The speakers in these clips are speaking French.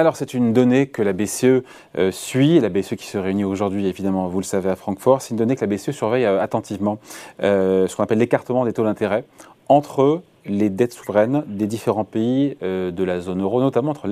alors c'est une donnée que la BCE euh, suit, la BCE qui se réunit aujourd'hui évidemment, vous le savez, à Francfort, c'est une donnée que la BCE surveille euh, attentivement, euh, ce qu'on appelle l'écartement des taux d'intérêt entre les dettes souveraines des différents pays de la zone euro, notamment entre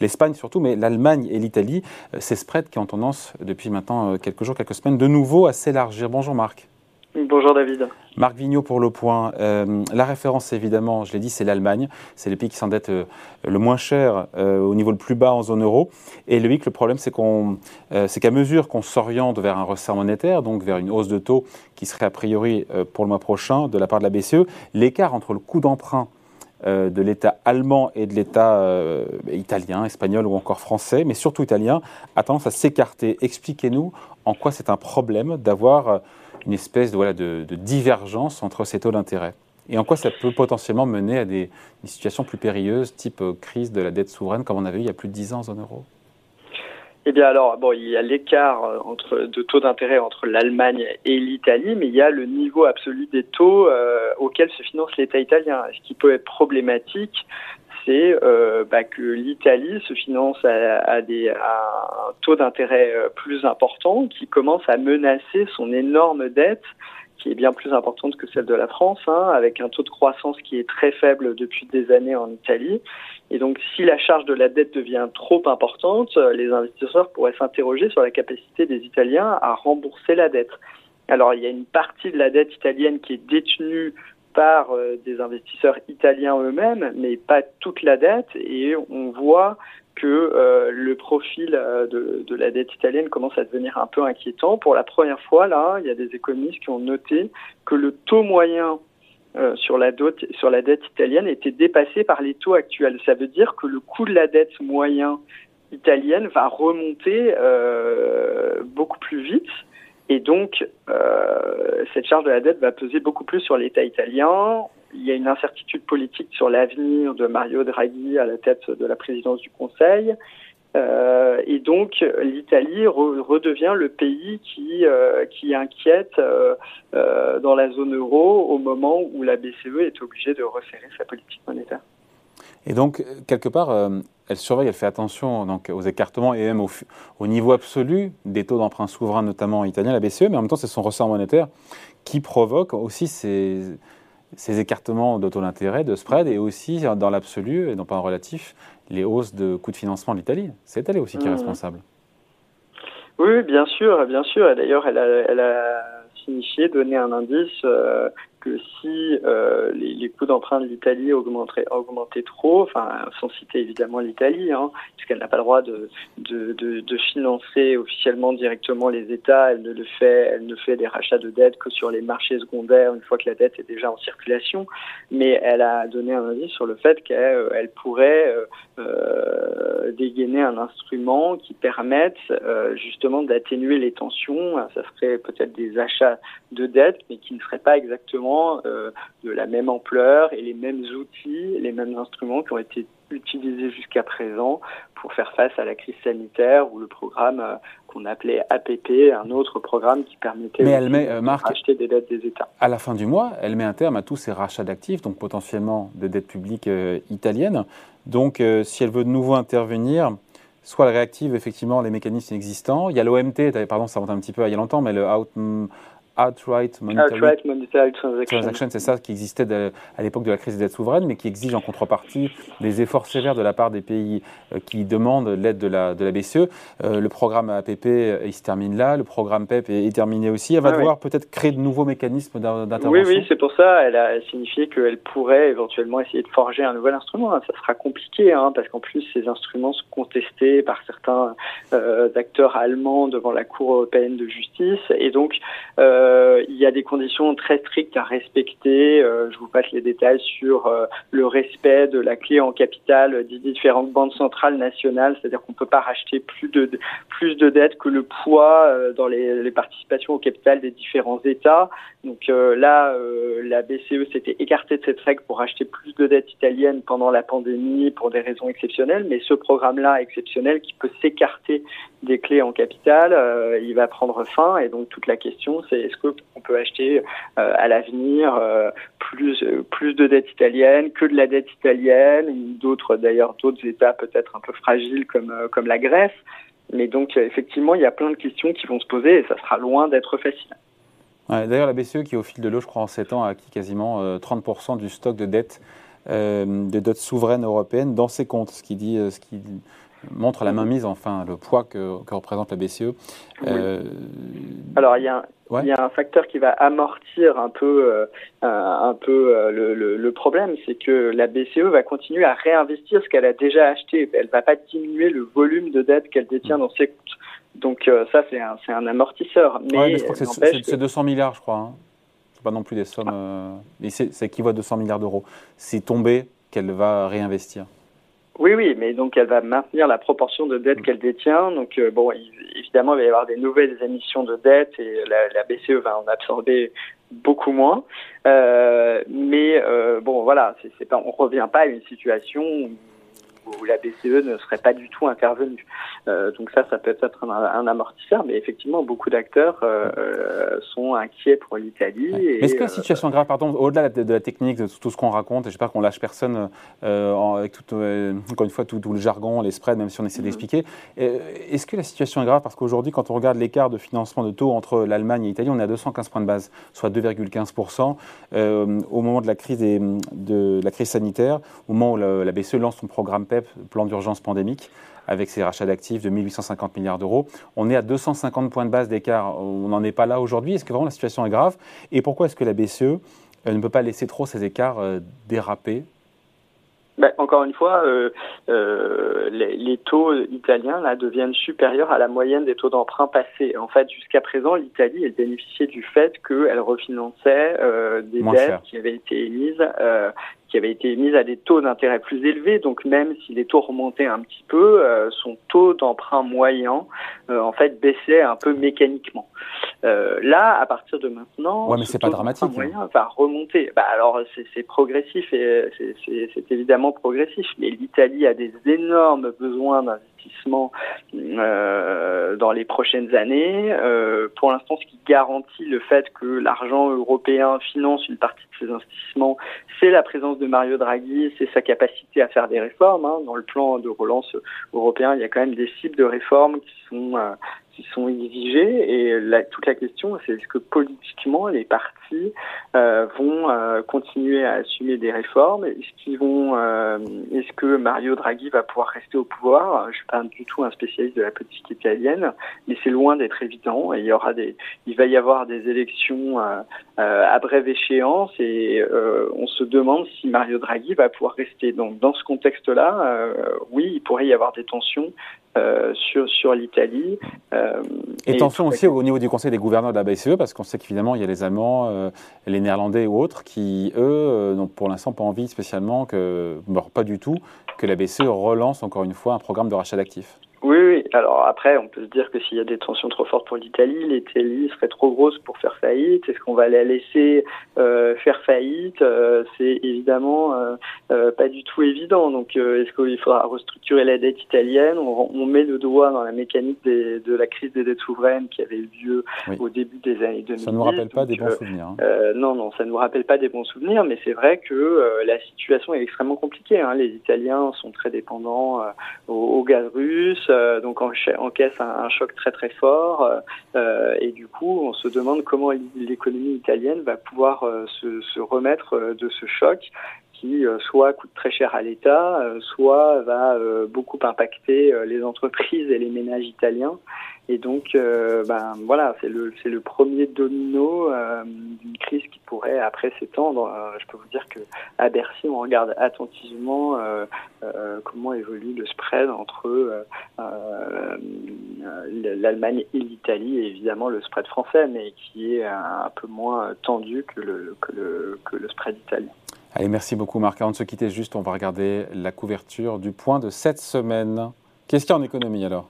l'Espagne surtout, mais l'Allemagne et l'Italie, ces spreads qui ont tendance depuis maintenant quelques jours, quelques semaines, de nouveau à s'élargir. Bonjour Marc. Bonjour David. Marc Vigneault pour le point. Euh, la référence, évidemment, je l'ai dit, c'est l'Allemagne. C'est le pays qui s'endette euh, le moins cher euh, au niveau le plus bas en zone euro. Et lui, le problème, c'est qu'à mesure qu'on s'oriente vers un resserre monétaire, donc vers une hausse de taux qui serait a priori pour le mois prochain de la part de la BCE, l'écart entre le coût d'emprunt de l'État allemand et de l'État italien, espagnol ou encore français, mais surtout italien, a tendance à s'écarter. Expliquez-nous en quoi c'est un problème d'avoir une espèce de, de, divergence entre ces taux d'intérêt et en quoi ça peut potentiellement mener à des, situations plus périlleuses, type euh, crise de la dette souveraine, comme on avait eu il y a plus de 10 ans en euro? Eh bien alors, bon, il y a l'écart euh, entre de taux d'intérêt entre l'Allemagne et l'Italie, mais il y a le niveau absolu des taux euh, auxquels se finance l'État italien. Ce qui peut être problématique, c'est euh, bah, que l'Italie se finance à, des, à un taux d'intérêt euh, plus important qui commence à menacer son énorme dette qui est bien plus importante que celle de la France, hein, avec un taux de croissance qui est très faible depuis des années en Italie. Et donc, si la charge de la dette devient trop importante, les investisseurs pourraient s'interroger sur la capacité des Italiens à rembourser la dette. Alors, il y a une partie de la dette italienne qui est détenue par euh, des investisseurs italiens eux-mêmes, mais pas toute la dette. Et on voit que euh, le profil euh, de, la dette italienne commence à devenir un peu inquiétant. Pour la première fois, là, il y a des économistes qui ont noté que le taux moyen sur, la sur la dette italienne était dépassé par les taux actuels. Ça veut dire que le coût de la dette moyen italienne va remonter beaucoup plus vite et donc, euh, cette charge de la dette va peser beaucoup plus sur l'État italien. Il y a une incertitude politique sur l'avenir de Mario Draghi à la tête de la présidence du Conseil. Euh, et donc, l'Italie redevient le pays qui, euh, qui inquiète dans la zone euro au moment où la BCE est obligée de resserrer sa politique monétaire. Et donc, quelque part, euh, elle surveille, elle fait attention donc, aux écartements et même au, niveau absolu des taux d'emprunt souverain, notamment italien, la BCE, mais en même temps, c'est son ressort monétaire qui provoque aussi ces, ces écartements de taux d'intérêt, de spread, et aussi, dans l'absolu, et non pas en relatif, les hausses de coûts de financement de l'Italie. C'est elle aussi qui est mmh. responsable. Oui, bien sûr, bien sûr. Et d'ailleurs, elle a, elle a signifié, donné un indice euh, que si euh, les, coûts d'emprunt de l'Italie augmenteraient, augmentaient trop, enfin sans citer évidemment l'Italie, hein, puisqu'elle n'a pas le droit de, financer officiellement directement les États, elle ne le fait, elle ne fait des rachats de dette que sur les marchés secondaires une fois que la dette est déjà en circulation, mais elle a donné un avis sur le fait qu'elle euh, pourrait euh, dégainer un instrument qui permette justement d'atténuer les tensions. Ça serait peut-être des achats de dette, mais qui ne seraient pas exactement euh, de la même ampleur et les mêmes outils, les mêmes instruments qui ont été utilisés jusqu'à présent pour faire face à la crise sanitaire ou le programme euh, qu'on appelait APP, un autre programme qui permettait Mais met, euh, de des dettes des États. À la fin du mois, elle met un terme à tous ces rachats d'actifs, donc potentiellement de dettes publiques italiennes. Donc, si elle veut de nouveau intervenir, soit elle réactive effectivement les mécanismes existants. Il y a l'OMT, pardon, ça remonte un petit peu il y a longtemps, mais le out, outright monetary, transaction. c'est ça qui existait à l'époque de la crise des dettes souveraines, mais qui exige en contrepartie des efforts sévères de la part des pays euh, qui demandent l'aide de la, de la BCE. Euh, le programme APP, euh, il se termine là, le programme PEP est, terminé aussi. Elle va devoir peut-être créer de nouveaux mécanismes d'intervention. Oui, oui, c'est pour ça. Elle a signifié qu'elle pourrait éventuellement essayer de forger un nouvel instrument. Ça sera compliqué, hein, parce qu'en plus, ces instruments sont contestés par certains acteurs allemands devant la Cour européenne de justice. Et donc, euh, il y a des conditions très strictes à respecter. Euh, je vous passe les détails sur euh, le respect de la clé en capital des différentes banques centrales nationales, c'est-à-dire qu'on ne peut pas racheter plus de, plus de dettes que le poids dans les, participations au capital des différents États. Donc là, la BCE s'était écartée de cette règle pour acheter plus de dettes italiennes pendant la pandémie pour des raisons exceptionnelles, mais ce programme-là exceptionnel qui peut s'écarter des clés en capital, il va prendre fin et donc toute la question c'est est-ce qu'on peut acheter à l'avenir plus plus de dettes italiennes que de la dette italienne, d'autres d'ailleurs d'autres États peut-être un peu fragiles comme comme la Grèce. Mais donc, effectivement, il y a plein de questions qui vont se poser et ça sera loin d'être facile. D'ailleurs, la BCE, qui au fil de l'eau, je crois, en 7 ans, a acquis quasiment 30% euh, du stock de dettes, euh, de dettes souveraines européennes dans ses comptes, ce qui, dit, euh, ce qui montre la mainmise, enfin, le poids que, représente la BCE. Alors, il y a, il y a un facteur qui va amortir un peu, euh, un peu euh, le, le, problème, c'est que la BCE va continuer à réinvestir ce qu'elle a déjà acheté. Elle va pas diminuer le volume de dette qu'elle détient dans ses comptes. Donc euh, ça, c'est un, un, amortisseur. Mais, je crois que c'est 200 milliards, je crois. Hein. C'est pas non plus des sommes, mais c'est équivaut à 200 milliards d'euros. C'est tombé qu'elle va réinvestir. Oui, oui, mais donc elle va maintenir la proportion de dette qu'elle détient. Donc euh, bon, évidemment, il va y avoir des nouvelles émissions de dette et la, BCE va en absorber beaucoup moins. Euh, mais euh, bon, voilà, c'est pas, on revient pas à une situation où où la BCE ne serait pas du tout intervenue. Euh, donc ça, ça peut être un, amortisseur, mais effectivement, beaucoup d'acteurs euh, euh, sont inquiets pour l'Italie. Est-ce que la situation est grave, pardon, au-delà de, la technique, de tout ce qu'on raconte, et j'espère qu'on lâche personne avec tout, encore une fois tout, le jargon, les spreads, même si on essaie mhm. d'expliquer, est-ce que la situation est grave? Parce qu'aujourd'hui, quand on regarde l'écart de financement de taux entre l'Allemagne et l'Italie, on est à 215 points de base, soit 2,15% au moment de la crise de la crise sanitaire, au moment où la, la BCE lance son programme PEP, plan d'urgence pandémique, avec ses rachats d'actifs de 1850 milliards d'euros. On est à 250 points de base d'écart. On n'en est pas là aujourd'hui. Est-ce que vraiment la situation est grave? Et pourquoi est-ce que la BCE euh, ne peut pas laisser trop ces écarts euh, déraper? Ben, encore une fois, euh, les, taux italiens là deviennent supérieurs à la moyenne des taux d'emprunt passés. En fait, jusqu'à présent, l'Italie elle bénéficiait du fait qu'elle refinançait des dettes qui avaient été émises qui avait été mise à des taux d'intérêt plus élevés. Donc même si les taux remontaient un petit peu, euh, son taux d'emprunt moyen euh, en fait baissait un peu mécaniquement. Euh, là, à partir de maintenant, ouais, mais c'est pas dramatique. Hein. Moyen va remonter. Bah, alors c'est progressif et c'est évidemment progressif. Mais l'Italie a des énormes besoins d'investissement euh, dans les prochaines années. Euh, pour l'instant, ce qui garantit le fait que l'argent européen finance une partie de ces investissements, c'est la présence de Mario Draghi, c'est sa capacité à faire des réformes. Hein. Dans le plan de relance européen, il y a quand même des cibles de réformes qui sont euh, qui sont exigées et la, toute la question c'est est-ce que politiquement les partis euh, vont euh, continuer à assumer des réformes? Est-ce qu'ils vont euh, est-ce que Mario Draghi va pouvoir rester au pouvoir? Je suis pas du tout un spécialiste de la politique italienne mais c'est loin d'être évident. Il y aura des il va y avoir des élections à brève échéance. Et on se demande si Mario Draghi va pouvoir rester. Donc dans ce contexte là oui il pourrait y avoir des tensions euh, sur, sur l'Italie. Euh, et, tension aussi au niveau du Conseil des gouverneurs de la BCE, parce qu'on sait qu'évidemment, il y a les Allemands, euh, les Néerlandais ou autres qui, eux, n'ont pour l'instant pas envie spécialement, que, pas du tout, que la BCE relance encore une fois un programme de rachat d'actifs. Oui, oui. Alors après, on peut se dire que s'il y a des tensions trop fortes pour l'Italie, l'Italie serait trop grosse pour faire faillite. Est-ce qu'on va la laisser euh, faire faillite? Euh, C'est évidemment euh, pas du tout évident. Donc, est-ce qu'il faudra restructurer la dette italienne? On, on, met le doigt dans la mécanique des, de la crise des dettes souveraines qui avait eu lieu au début des années 2000. Ça ne nous rappelle pas des bons souvenirs. Hein. non, non, ça ne nous rappelle pas des bons souvenirs, mais c'est vrai que la situation est extrêmement compliquée. Hein. Les Italiens sont très dépendants au, au gaz russe. Euh, donc encaisse un, choc très très fort euh, euh, et du coup on se demande comment l'économie italienne va pouvoir se, se, remettre de ce choc qui soit coûte très cher à l'État, soit va beaucoup impacter les entreprises et les ménages italiens. Et donc, euh, ben voilà, c'est le le premier domino euh, d'une crise qui pourrait après s'étendre. Euh, je peux vous dire que à Bercy, on regarde attentivement comment évolue le spread entre l'Allemagne et l'Italie, et évidemment le spread français, mais qui est un, peu moins tendu que le spread italien. Allez, merci beaucoup Marc. Avant de se quitter, juste, on va regarder la couverture du point de cette semaine. Qu'est-ce en économie alors?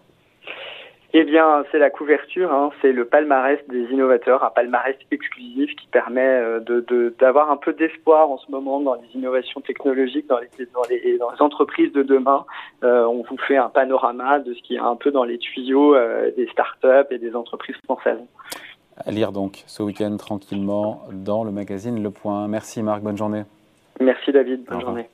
Eh bien, c'est la couverture, hein, c'est le palmarès des innovateurs, un palmarès exclusif qui permet euh, de, d'avoir un peu d'espoir en ce moment dans les innovations technologiques, dans les, dans les, dans les entreprises de demain. Euh, on vous fait un panorama de ce qui est un peu dans les tuyaux euh, des startups et des entreprises françaises. À lire donc ce week-end tranquillement dans le magazine Le Point. Merci Marc, bonne journée. Merci David, bonne journée.